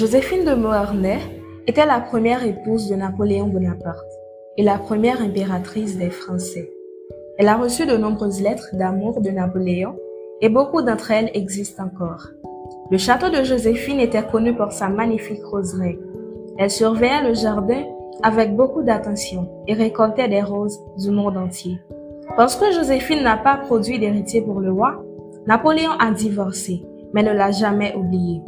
Joséphine de Beauharnais était la première épouse de Napoléon Bonaparte et la première impératrice des Français. Elle a reçu de nombreuses lettres d'amour de Napoléon et beaucoup d'entre elles existent encore. Le château de Joséphine était connu pour sa magnifique roseraie. Elle surveillait le jardin avec beaucoup d'attention et récoltait des roses du monde entier. Parce que Joséphine n'a pas produit d'héritier pour le roi, Napoléon a divorcé, mais ne l'a jamais oublié.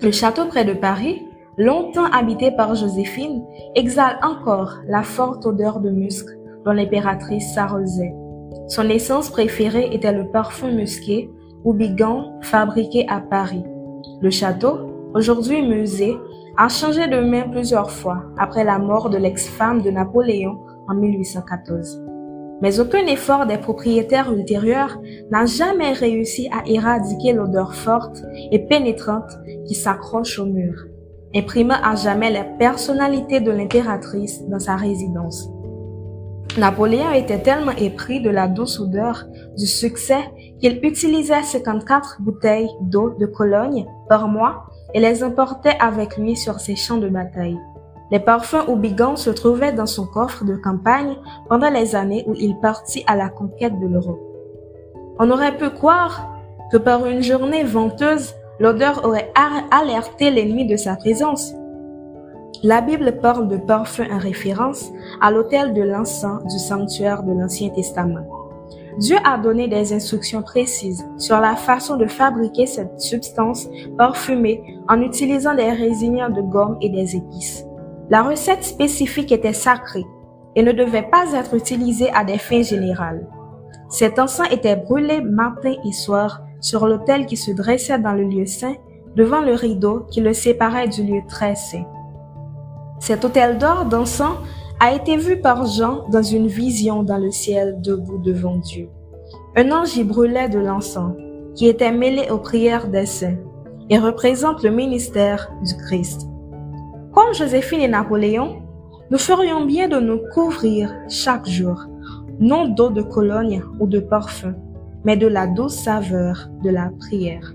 Le château près de Paris, longtemps habité par Joséphine, exhale encore la forte odeur de musc dont l'impératrice s'arrosait. Son essence préférée était le parfum musqué ou bigan fabriqué à Paris. Le château, aujourd'hui musée, a changé de main plusieurs fois après la mort de l'ex-femme de Napoléon en 1814 mais aucun effort des propriétaires ultérieurs n'a jamais réussi à éradiquer l'odeur forte et pénétrante qui s'accroche au mur, imprimant à jamais la personnalité de l'impératrice dans sa résidence. Napoléon était tellement épris de la douce odeur du succès qu'il utilisait 54 bouteilles d'eau de Cologne par mois et les importait avec lui sur ses champs de bataille. Les parfums Oubigan se trouvaient dans son coffre de campagne pendant les années où il partit à la conquête de l'Europe. On aurait pu croire que par une journée venteuse, l'odeur aurait alerté l'ennemi de sa présence. La Bible parle de parfum en référence à l'autel de l'encens du sanctuaire de l'Ancien Testament. Dieu a donné des instructions précises sur la façon de fabriquer cette substance parfumée en utilisant des résiniens de gomme et des épices. La recette spécifique était sacrée et ne devait pas être utilisée à des fins générales. Cet encens était brûlé matin et soir sur l'autel qui se dressait dans le lieu saint, devant le rideau qui le séparait du lieu très saint. Cet autel d'or d'encens a été vu par Jean dans une vision dans le ciel debout devant Dieu. Un ange y brûlait de l'encens, qui était mêlé aux prières des saints, et représente le ministère du Christ. Comme Joséphine et Napoléon, nous ferions bien de nous couvrir chaque jour, non d'eau de Cologne ou de parfum, mais de la douce saveur de la prière.